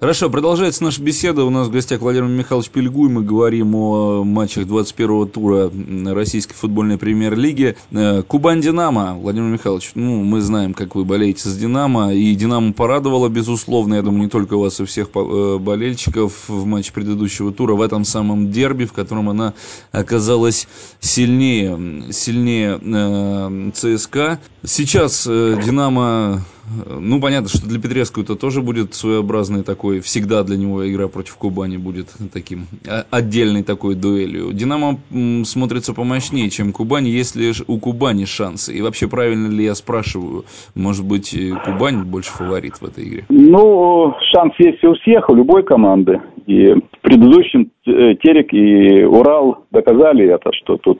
Хорошо, продолжается наша беседа. У нас в гостях Владимир Михайлович Пельгуй. Мы говорим о матчах 21-го тура Российской футбольной премьер-лиги. Э, Кубань-Динамо. Владимир Михайлович, ну, мы знаем, как вы болеете за Динамо. И Динамо порадовало, безусловно, я думаю, не только вас, и всех э, болельщиков в матче предыдущего тура, в этом самом дерби, в котором она оказалась сильнее, сильнее э, ЦСКА. Сейчас э, Динамо ну, понятно, что для Петреску это тоже будет своеобразный такой, всегда для него игра против Кубани будет таким а, отдельной такой дуэлью. Динамо смотрится помощнее, чем Кубань, если у Кубани шансы. И вообще, правильно ли я спрашиваю, может быть, Кубань больше фаворит в этой игре? Ну, шанс есть у всех, у любой команды. И в э, Терек и Урал доказали это, что тут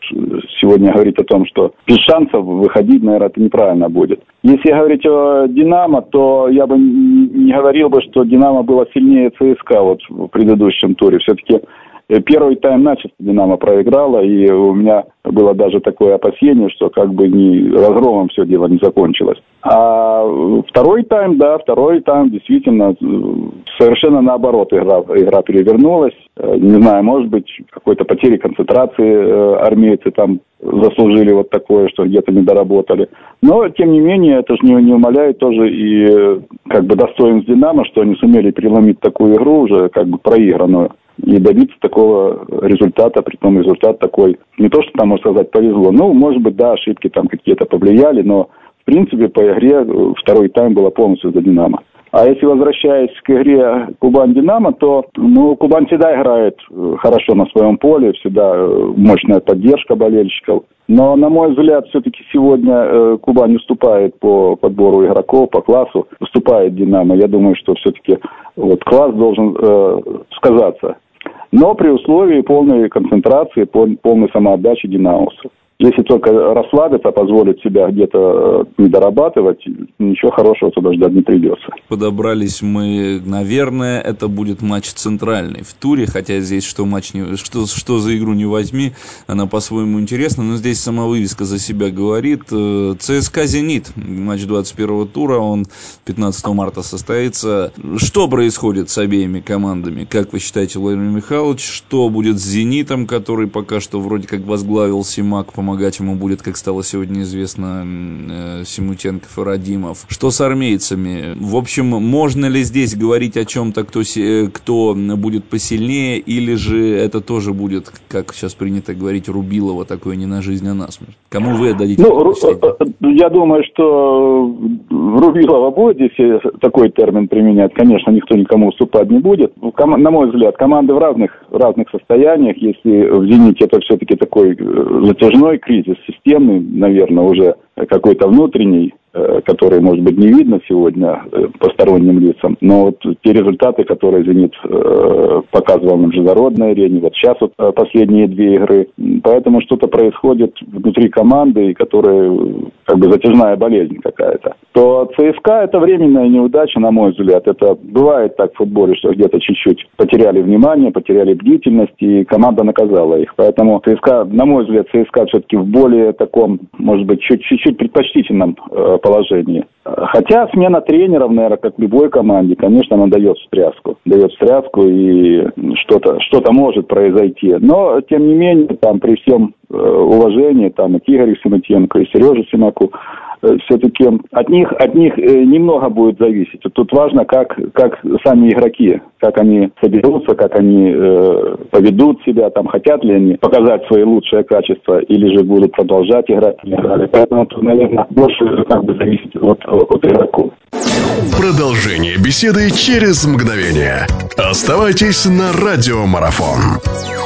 сегодня говорить о том, что без шансов выходить, наверное, это неправильно будет. Если говорить о Динамо, то я бы не говорил бы, что Динамо было сильнее ЦСКА вот в предыдущем туре. Все-таки первый тайм начисто «Динамо» проиграла, и у меня было даже такое опасение, что как бы не разгромом все дело не закончилось. А второй тайм, да, второй тайм действительно совершенно наоборот игра, игра перевернулась. Э, не знаю, может быть, какой-то потери концентрации э, армейцы там заслужили вот такое, что где-то не доработали. Но, тем не менее, это же не, не умаляет тоже и как бы достоинств «Динамо», что они сумели переломить такую игру уже как бы проигранную и добиться такого результата, при том результат такой, не то, что там, можно сказать, повезло, ну, может быть, да, ошибки там какие-то повлияли, но, в принципе, по игре второй тайм было полностью за «Динамо». А если возвращаясь к игре Кубань-Динамо, то ну, Кубань всегда играет э, хорошо на своем поле, всегда э, мощная поддержка болельщиков. Но, на мой взгляд, все-таки сегодня э, Кубань уступает по подбору игроков, по классу, уступает Динамо. Я думаю, что все-таки вот класс должен э, сказаться но при условии полной концентрации, полной самоотдачи динамусов. Если только расслабиться, позволить себя где-то э, дорабатывать, ничего хорошего туда ждать не придется. Подобрались мы, наверное, это будет матч центральный в туре, хотя здесь что матч не, что, что за игру не возьми, она по-своему интересна, но здесь сама вывеска за себя говорит. Э, ЦСКА «Зенит», матч 21 тура, он 15 марта состоится. Что происходит с обеими командами? Как вы считаете, Владимир Михайлович, что будет с «Зенитом», который пока что вроде как возглавил Симак, по помогать ему будет, как стало сегодня известно, э, Симутенков и Радимов. Что с армейцами? В общем, можно ли здесь говорить о чем-то, кто, кто будет посильнее, или же это тоже будет, как сейчас принято говорить, Рубилова, такое не на жизнь, а на смерть? Кому вы отдадите? Ну, э, я думаю, что Рубилова будет, здесь такой термин применять. Конечно, никто никому уступать не будет. На мой взгляд, команды в разных, разных состояниях. Если в «Зените» это все-таки такой э, затяжной кризис системный, наверное, уже какой-то внутренний, э, который, может быть, не видно сегодня э, посторонним лицам, но вот те результаты, которые «Зенит» э, показывал на международной арене, вот сейчас вот последние две игры, поэтому что-то происходит внутри команды, которая как бы затяжная болезнь какая-то. То ЦСКА это временная неудача, на мой взгляд. Это бывает так в футболе, что где-то чуть-чуть потеряли внимание, потеряли бдительность, и команда наказала их. Поэтому ЦСКА, на мой взгляд, ЦСКА все-таки в более таком, может быть, чуть-чуть чуть предпочтительном э, положении. Хотя смена тренеров, наверное, как любой команде, конечно, она дает встряску. Дает встряску и что-то что может произойти. Но, тем не менее, там при всем э, уважении, там и к Игорю Симатенко, и Сереже Симаку, все-таки от них, от них э, немного будет зависеть. Тут важно, как, как сами игроки, как они соберутся, как они э, поведут себя, там хотят ли они показать свои лучшие качества или же будут продолжать играть Поэтому наверное, больше как бы зависит от, от игроков. Продолжение беседы через мгновение. Оставайтесь на радиомарафон.